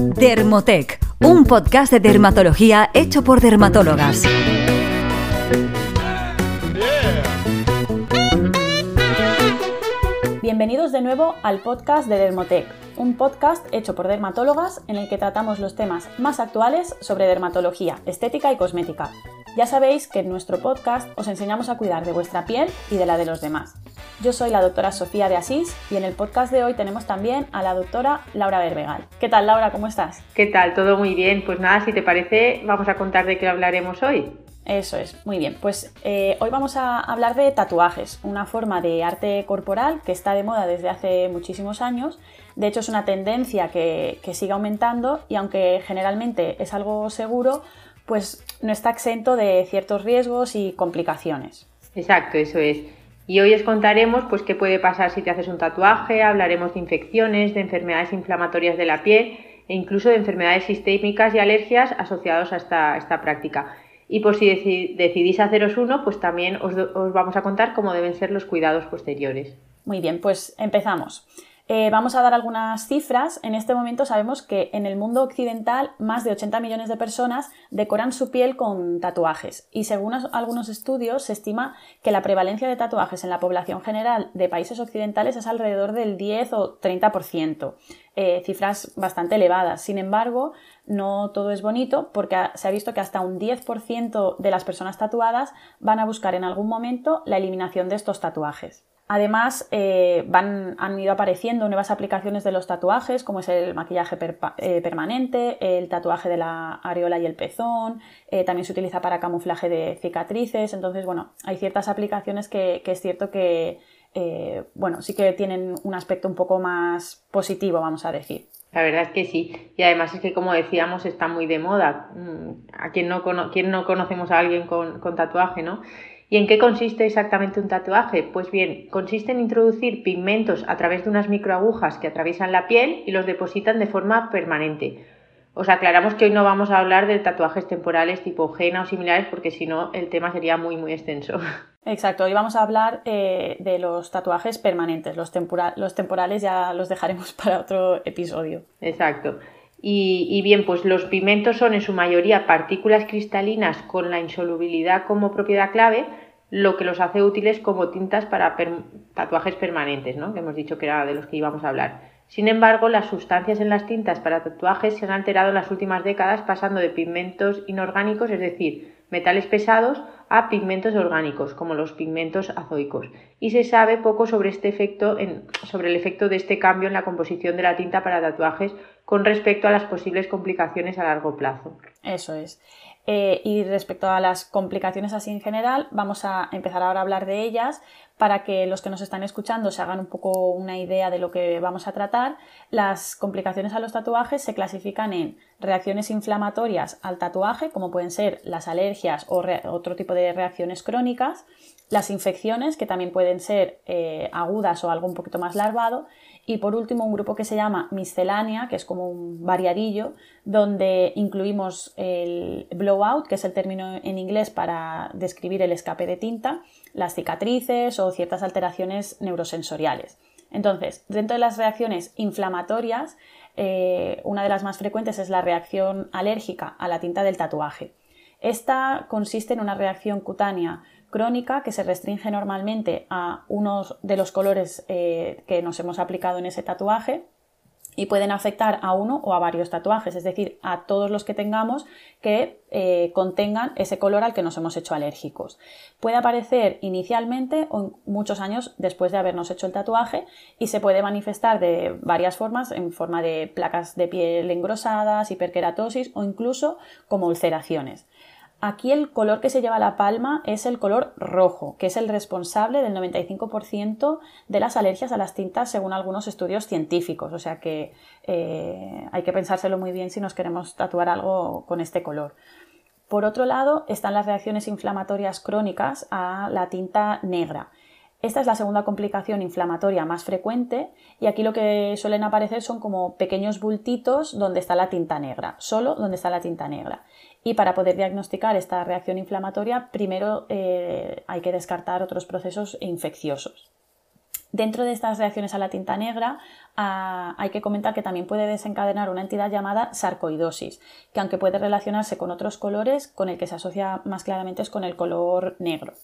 Dermotec, un podcast de dermatología hecho por dermatólogas. Bienvenidos de nuevo al podcast de Dermotec, un podcast hecho por dermatólogas en el que tratamos los temas más actuales sobre dermatología, estética y cosmética. Ya sabéis que en nuestro podcast os enseñamos a cuidar de vuestra piel y de la de los demás. Yo soy la doctora Sofía de Asís y en el podcast de hoy tenemos también a la doctora Laura Berbegal. ¿Qué tal Laura? ¿Cómo estás? ¿Qué tal? Todo muy bien. Pues nada, si te parece, vamos a contar de qué hablaremos hoy. Eso es, muy bien. Pues eh, hoy vamos a hablar de tatuajes, una forma de arte corporal que está de moda desde hace muchísimos años. De hecho, es una tendencia que, que sigue aumentando y aunque generalmente es algo seguro, pues no está exento de ciertos riesgos y complicaciones. Exacto, eso es. Y hoy os contaremos pues, qué puede pasar si te haces un tatuaje, hablaremos de infecciones, de enfermedades inflamatorias de la piel e incluso de enfermedades sistémicas y alergias asociados a esta, esta práctica. Y por si decidís haceros uno, pues también os, os vamos a contar cómo deben ser los cuidados posteriores. Muy bien, pues empezamos. Eh, vamos a dar algunas cifras. En este momento sabemos que en el mundo occidental más de 80 millones de personas decoran su piel con tatuajes y según algunos estudios se estima que la prevalencia de tatuajes en la población general de países occidentales es alrededor del 10 o 30%, eh, cifras bastante elevadas. Sin embargo, no todo es bonito porque se ha visto que hasta un 10% de las personas tatuadas van a buscar en algún momento la eliminación de estos tatuajes. Además, eh, van, han ido apareciendo nuevas aplicaciones de los tatuajes, como es el maquillaje eh, permanente, el tatuaje de la areola y el pezón, eh, también se utiliza para camuflaje de cicatrices. Entonces, bueno, hay ciertas aplicaciones que, es cierto que, bueno, sí que tienen un aspecto un poco más positivo, vamos a decir. La verdad es que sí. Y además es que, como decíamos, está muy de moda. Mm, a quien no, quien no conocemos a alguien con, con tatuaje, ¿no? ¿Y en qué consiste exactamente un tatuaje? Pues bien, consiste en introducir pigmentos a través de unas microagujas que atraviesan la piel y los depositan de forma permanente. Os aclaramos que hoy no vamos a hablar de tatuajes temporales tipo henna o similares porque si no el tema sería muy muy extenso. Exacto, hoy vamos a hablar eh, de los tatuajes permanentes, los, los temporales ya los dejaremos para otro episodio. Exacto. Y, bien, pues los pigmentos son en su mayoría partículas cristalinas con la insolubilidad como propiedad clave, lo que los hace útiles como tintas para tatuajes permanentes, ¿no? que hemos dicho que era de los que íbamos a hablar. Sin embargo, las sustancias en las tintas para tatuajes se han alterado en las últimas décadas pasando de pigmentos inorgánicos, es decir, metales pesados, a pigmentos orgánicos, como los pigmentos azoicos. Y se sabe poco sobre, este efecto sobre el efecto de este cambio en la composición de la tinta para tatuajes con respecto a las posibles complicaciones a largo plazo. Eso es. Eh, y respecto a las complicaciones así en general, vamos a empezar ahora a hablar de ellas para que los que nos están escuchando se hagan un poco una idea de lo que vamos a tratar. Las complicaciones a los tatuajes se clasifican en reacciones inflamatorias al tatuaje, como pueden ser las alergias o otro tipo de reacciones crónicas, las infecciones, que también pueden ser eh, agudas o algo un poquito más larvado, y por último, un grupo que se llama miscelánea, que es como un variadillo, donde incluimos el blowout, que es el término en inglés para describir el escape de tinta, las cicatrices o ciertas alteraciones neurosensoriales. Entonces, dentro de las reacciones inflamatorias, eh, una de las más frecuentes es la reacción alérgica a la tinta del tatuaje. Esta consiste en una reacción cutánea crónica que se restringe normalmente a unos de los colores eh, que nos hemos aplicado en ese tatuaje y pueden afectar a uno o a varios tatuajes, es decir, a todos los que tengamos que eh, contengan ese color al que nos hemos hecho alérgicos. Puede aparecer inicialmente o muchos años después de habernos hecho el tatuaje y se puede manifestar de varias formas, en forma de placas de piel engrosadas, hiperkeratosis o incluso como ulceraciones. Aquí el color que se lleva la palma es el color rojo, que es el responsable del 95% de las alergias a las tintas según algunos estudios científicos. O sea que eh, hay que pensárselo muy bien si nos queremos tatuar algo con este color. Por otro lado, están las reacciones inflamatorias crónicas a la tinta negra. Esta es la segunda complicación inflamatoria más frecuente y aquí lo que suelen aparecer son como pequeños bultitos donde está la tinta negra, solo donde está la tinta negra. Y para poder diagnosticar esta reacción inflamatoria, primero eh, hay que descartar otros procesos infecciosos. Dentro de estas reacciones a la tinta negra ah, hay que comentar que también puede desencadenar una entidad llamada sarcoidosis, que aunque puede relacionarse con otros colores, con el que se asocia más claramente es con el color negro.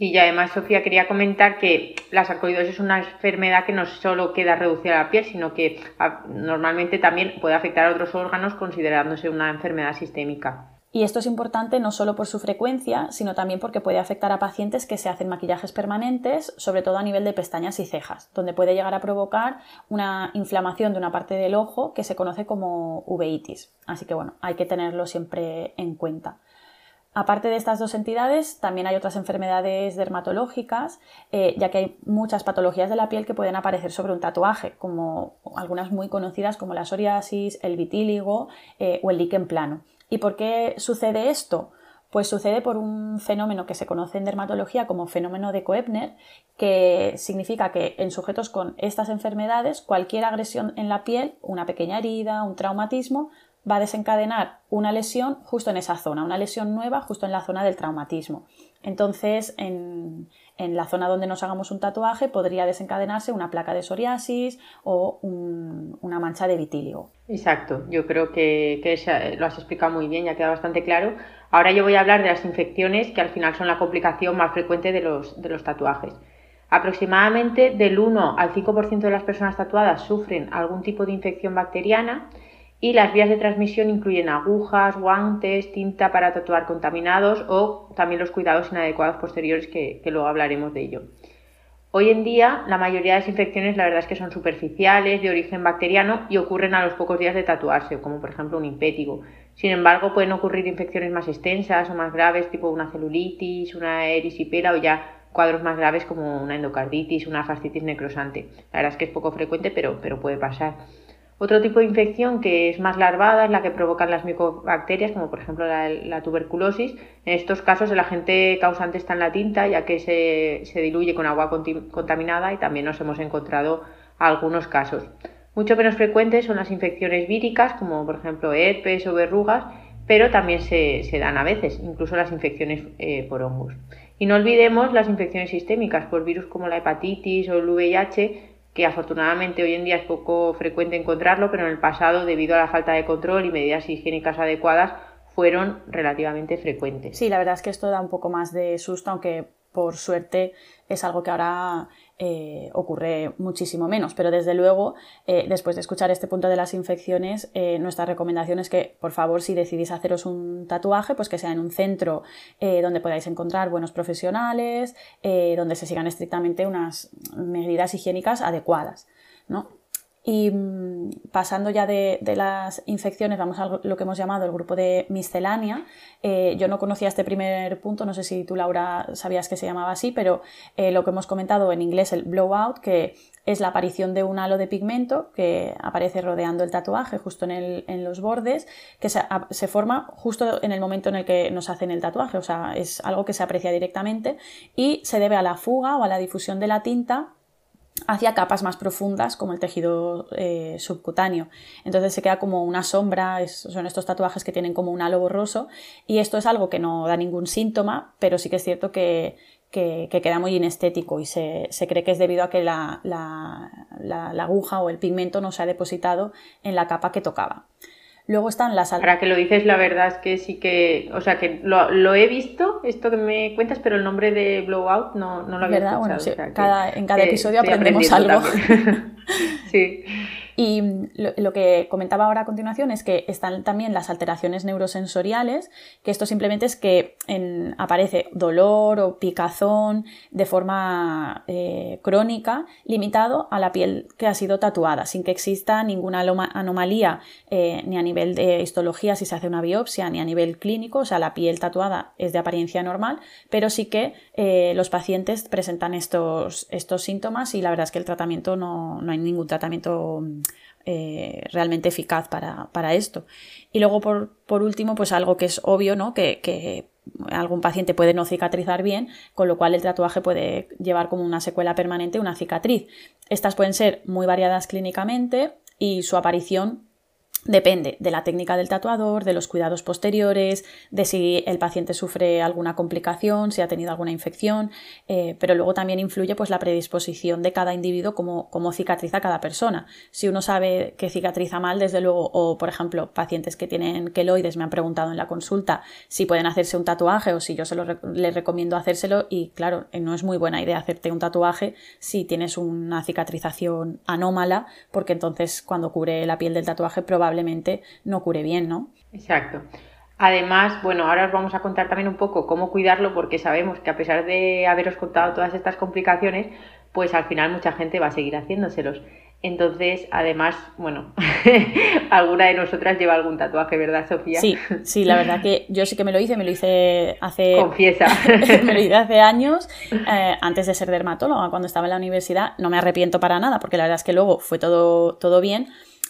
Y además, Sofía, quería comentar que la sarcoidosis es una enfermedad que no solo queda reducida a la piel, sino que ah, normalmente también puede afectar a otros órganos considerándose una enfermedad sistémica. Y esto es importante no solo por su frecuencia, sino también porque puede afectar a pacientes que se hacen maquillajes permanentes, sobre todo a nivel de pestañas y cejas, donde puede llegar a provocar una inflamación de una parte del ojo que se conoce como uveitis. Así que bueno, hay que tenerlo siempre en cuenta. Aparte de estas dos entidades, también hay otras enfermedades dermatológicas, eh, ya que hay muchas patologías de la piel que pueden aparecer sobre un tatuaje, como algunas muy conocidas como la psoriasis, el vitíligo eh, o el líquen plano. ¿Y por qué sucede esto? Pues sucede por un fenómeno que se conoce en dermatología como fenómeno de Koebner, que significa que en sujetos con estas enfermedades, cualquier agresión en la piel, una pequeña herida, un traumatismo, va a desencadenar una lesión justo en esa zona, una lesión nueva justo en la zona del traumatismo. Entonces, en, la zona donde nos hagamos un tatuaje podría desencadenarse una placa de psoriasis o una mancha de vitíligo. Exacto, yo creo que, lo has explicado muy bien, ya queda bastante claro. Ahora yo voy a hablar de las infecciones que al final son la complicación más frecuente de los, de los tatuajes. Aproximadamente del 1 al 5% de las personas tatuadas sufren algún tipo de infección bacteriana y las vías de transmisión incluyen agujas, guantes, tinta para tatuar contaminados o también los cuidados inadecuados posteriores que, luego hablaremos de ello. Hoy en día la mayoría de las infecciones la verdad es que son superficiales, de origen bacteriano y ocurren a los pocos días de tatuarse, como por ejemplo un impétigo. Sin embargo, pueden ocurrir infecciones más extensas o más graves, tipo una celulitis, una erisipela o ya cuadros más graves como una endocarditis, una fascitis necrosante. La verdad es que es poco frecuente, pero, pero puede pasar. Otro tipo de infección que es más larvada es la que provocan las micobacterias, como por ejemplo la, tuberculosis. En estos casos el agente causante está en la tinta, ya que se, diluye con agua contaminada y también nos hemos encontrado algunos casos. Mucho menos frecuentes son las infecciones víricas, como por ejemplo herpes o verrugas, pero también se, dan a veces, incluso las infecciones eh, por hongos. Y no olvidemos las infecciones sistémicas por virus como la hepatitis o el VIH, que afortunadamente hoy en día es poco frecuente encontrarlo, pero en el pasado, debido a la falta de control y medidas higiénicas adecuadas, fueron relativamente frecuentes. Sí, la verdad es que esto da un poco más de susto, aunque por suerte es algo que ahora eh, ocurre muchísimo menos. Pero desde luego, eh, después de escuchar este punto de las infecciones, eh, nuestra recomendación es que, por favor, si decidís haceros un tatuaje, pues que sea en un centro donde podáis encontrar buenos profesionales, donde se sigan estrictamente unas medidas higiénicas adecuadas. ¿no? Y mm, pasando ya de, las infecciones, vamos a lo que hemos llamado el grupo de miscelánea. Eh, yo no conocía este primer punto, no sé si tú, Laura, sabías que se llamaba así, pero eh, lo que hemos comentado en inglés, el blowout, que es la aparición de un halo de pigmento que aparece rodeando el tatuaje, justo en, los bordes, que se, se, forma justo en el momento en el que nos hacen el tatuaje, o sea, es algo que se aprecia directamente y se debe a la fuga o a la difusión de la tinta hacia capas más profundas como el tejido eh, subcutáneo. Entonces se queda como una sombra, son estos tatuajes que tienen como un halo borroso y esto es algo que no da ningún síntoma, pero sí que es cierto que, queda muy inestético y se, cree que es debido a que la, la aguja o el pigmento no se ha depositado en la capa que tocaba. Luego están las... Ahora que lo dices, la verdad es que sí que... O sea, que lo, he visto, esto que me cuentas, pero el nombre de Blowout no, no lo había ¿verdad? Bueno, cada, en cada episodio aprendemos algo. sí. Y lo, que comentaba ahora a continuación es que están también las alteraciones neurosensoriales, que esto simplemente es que aparece dolor o picazón de forma eh, crónica limitado a la piel que ha sido tatuada, sin que exista ninguna anomalía eh, ni a nivel de histología si se hace una biopsia, ni a nivel clínico, o sea, la piel tatuada es de apariencia normal, pero sí que eh, los pacientes presentan estos, estos síntomas y la verdad es que el tratamiento no, no hay ningún tratamiento eh, realmente eficaz para, esto. Y luego, por, último, pues algo que es obvio, ¿no? Que, algún paciente puede no cicatrizar bien, con lo cual el tatuaje puede llevar como una secuela permanente una cicatriz. Estas pueden ser muy variadas clínicamente y su aparición Depende de la técnica del tatuador, de los cuidados posteriores, de si el paciente sufre alguna complicación, si ha tenido alguna infección, eh, pero luego también influye pues, la predisposición de cada individuo, como, cómo cicatriza cada persona. Si uno sabe que cicatriza mal, desde luego, o por ejemplo, pacientes que tienen queloides me han preguntado en la consulta si pueden hacerse un tatuaje o si yo se lo les recomiendo hacérselo y claro, eh, no es muy buena idea hacerte un tatuaje si tienes una cicatrización anómala, porque entonces cuando cubre la piel del tatuaje probablemente no cure bien, ¿no? Exacto. Además, bueno, ahora os vamos a contar también un poco cómo cuidarlo porque sabemos que a pesar de haberos contado todas estas complicaciones, pues al final mucha gente va a seguir haciéndoselos. Entonces, además, bueno, alguna de nosotras lleva algún tatuaje, ¿verdad, Sofía? Sí, sí, la verdad que yo sí que me lo hice, me lo hice hace... Confiesa. me lo hice hace años, eh, antes de ser dermatóloga, cuando estaba en la universidad. No me arrepiento para nada, porque la verdad es que luego fue todo, todo bien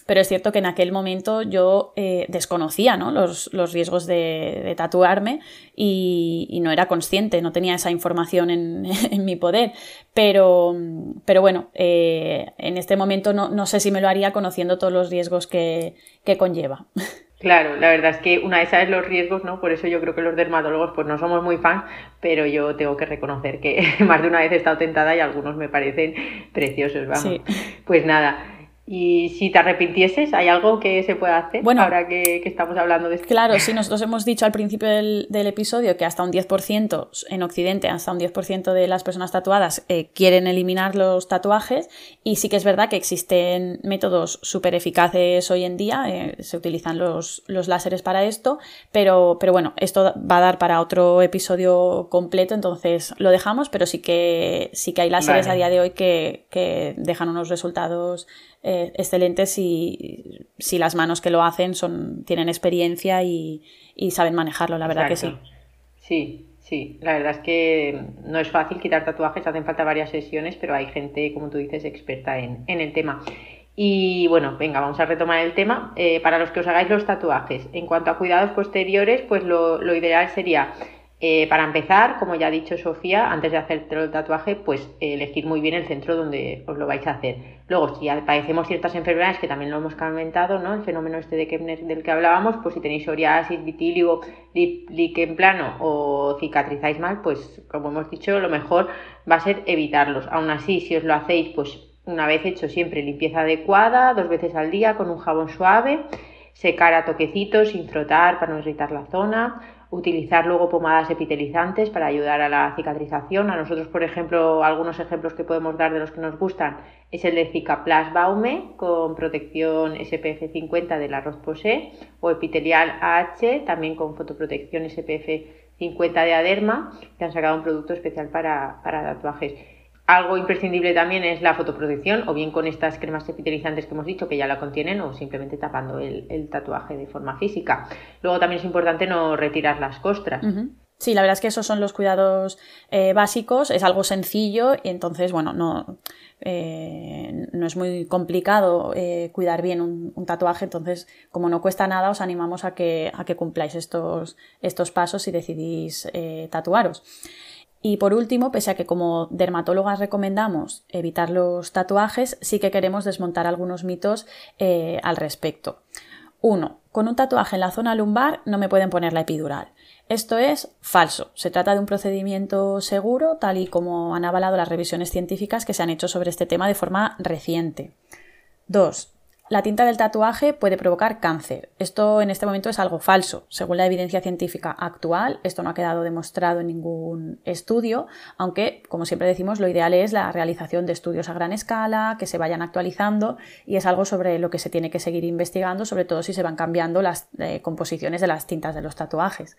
pero es cierto que en aquel momento yo eh, desconocía los, riesgos de, tatuarme y, no era consciente, no tenía esa información en, mi poder. Pero, pero bueno, eh, en este momento no, sé si me lo haría conociendo todos los riesgos que, conlleva. Claro, la verdad es que una vez sabes los riesgos, ¿no? Por eso yo creo que los dermatólogos pues no somos muy fans, pero yo tengo que reconocer que más de una vez he estado tentada y algunos me parecen preciosos, vamos. Pues nada, y si te arrepintieses, ¿hay algo que se pueda hacer bueno, ahora que, estamos hablando de esto? Claro, sí, nosotros hemos dicho al principio del, episodio que hasta un 10% en Occidente, hasta un 10% de las personas tatuadas eh, quieren eliminar los tatuajes y sí que es verdad que existen métodos súper eficaces hoy en día, eh, se utilizan los, los láseres para esto, pero, pero bueno, esto va a dar para otro episodio completo, entonces lo dejamos, pero sí que, sí que hay láseres a día de hoy que, que dejan unos resultados eh, excelentes si, si, las manos que lo hacen son, tienen experiencia y, saben manejarlo, la verdad que sí. Sí, sí, la verdad es que no es fácil quitar tatuajes, hacen falta varias sesiones, pero hay gente, como tú dices, experta en, el tema. Y bueno, venga, vamos a retomar el tema. Eh, para los que os hagáis los tatuajes, en cuanto a cuidados posteriores, pues lo, lo ideal sería eh, para empezar, como ya ha dicho Sofía, antes de hacer el tatuaje, pues elegir muy bien el centro donde os lo vais a hacer. Luego, si padecemos ciertas enfermedades, que también lo hemos comentado, ¿no? El fenómeno este de Kepner del que hablábamos, pues si tenéis psoriasis, vitíligo, líquen plano o cicatrizáis mal, pues como hemos dicho, lo mejor va a ser evitarlos. Aún así, si os lo hacéis, pues una vez hecho siempre limpieza adecuada, dos veces al día con un jabón suave, secar a toquecitos sin frotar para no irritar la zona utilizar luego pomadas epitelizantes para ayudar a la cicatrización. A nosotros, por ejemplo, algunos ejemplos que podemos dar de los que nos gustan es el de Cicaplas Baume con protección SPF 50 del arroz posé o epitelial AH también con fotoprotección SPF 50 de Aderma que han sacado un producto especial para, para tatuajes. Algo imprescindible también es la fotoprotección, o bien con estas cremas epitelizantes que hemos dicho que ya la contienen, o simplemente tapando el, tatuaje de forma física. Luego también es importante no retirar las costras. Sí, la verdad es que esos son los cuidados eh, básicos, es algo sencillo y entonces, bueno, no, eh, no es muy complicado eh, cuidar bien un, tatuaje, entonces, como no cuesta nada, os animamos a que, a que cumpláis estos, estos pasos si decidís tatuaros. Y por último, pese a que como dermatólogas recomendamos evitar los tatuajes, sí que queremos desmontar algunos mitos eh, al respecto. Uno, con un tatuaje en la zona lumbar no me pueden poner la epidural. Esto es falso. Se trata de un procedimiento seguro, tal y como han avalado las revisiones científicas que se han hecho sobre este tema de forma reciente. 2. La tinta del tatuaje puede provocar cáncer. Esto en este momento es algo falso. Según la evidencia científica actual, esto no ha quedado demostrado en ningún estudio, aunque, como siempre decimos, lo ideal es la realización de estudios a gran escala, que se vayan actualizando y es algo sobre lo que se tiene que seguir investigando, sobre todo si se van cambiando las eh, composiciones de las tintas de los tatuajes.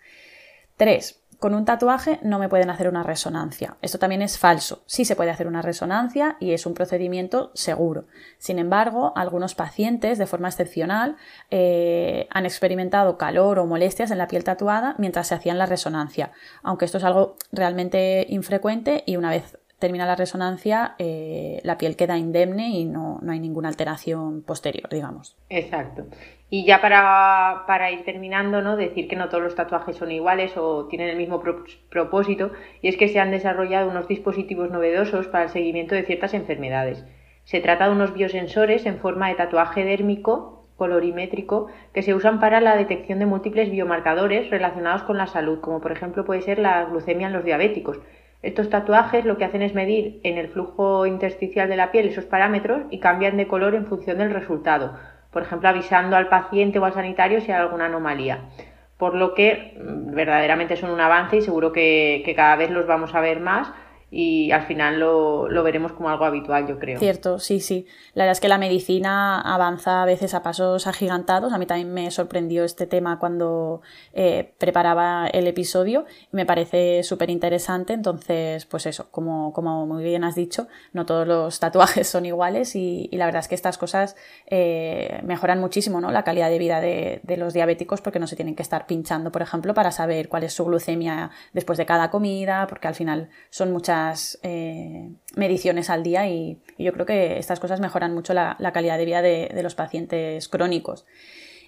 3 con un tatuaje no me pueden hacer una resonancia. Esto también es falso. Sí se puede hacer una resonancia y es un procedimiento seguro. Sin embargo, algunos pacientes, de forma excepcional, eh, han experimentado calor o molestias en la piel tatuada mientras se hacían la resonancia, aunque esto es algo realmente infrecuente y una vez termina la resonancia, eh, la piel queda indemne y no, no, hay ninguna alteración posterior, digamos. Exacto. Y ya para, para, ir terminando, ¿no? decir que no todos los tatuajes son iguales o tienen el mismo propósito, y es que se han desarrollado unos dispositivos novedosos para el seguimiento de ciertas enfermedades. Se trata de unos biosensores en forma de tatuaje dérmico colorimétrico que se usan para la detección de múltiples biomarcadores relacionados con la salud, como por ejemplo puede ser la glucemia en los diabéticos. Estos tatuajes lo que hacen es medir en el flujo intersticial de la piel esos parámetros y cambian de color en función del resultado, por ejemplo avisando al paciente o al sanitario si hay alguna anomalía. Por lo que mm, verdaderamente son un avance y seguro que, que cada vez los vamos a ver más y al final lo, lo, veremos como algo habitual, yo creo. Cierto, sí, sí. La verdad es que la medicina avanza a veces a pasos agigantados. A mí también me sorprendió este tema cuando eh, preparaba el episodio. Me parece súper interesante. Entonces, pues eso, como, como muy bien has dicho, no todos los tatuajes son iguales y, y la verdad es que estas cosas eh, mejoran muchísimo ¿no? la calidad de vida de, de los diabéticos porque no se tienen que estar pinchando, por ejemplo, para saber cuál es su glucemia después de cada comida, porque al final son muchas eh, mediciones al día y, yo creo que estas cosas mejoran mucho la, calidad de vida de, los pacientes crónicos.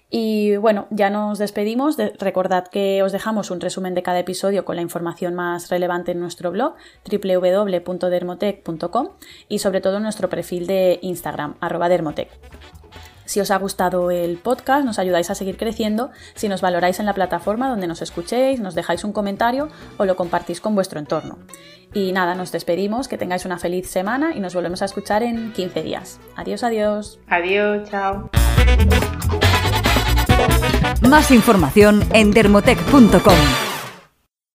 Y bueno, ya nos despedimos. De, recordad que os dejamos un resumen de cada episodio con la información más relevante en nuestro blog www.dermotech.com y sobre todo en nuestro perfil de Instagram, arroba dermotech. Si os ha gustado el podcast, nos ayudáis a seguir creciendo si nos valoráis en la plataforma donde nos escuchéis, nos dejáis un comentario o lo compartís con vuestro entorno. Y nada, nos despedimos, que tengáis una feliz semana y nos volvemos a escuchar en 15 días. Adiós, adiós. Adiós, chao. Más información en dermotech.com.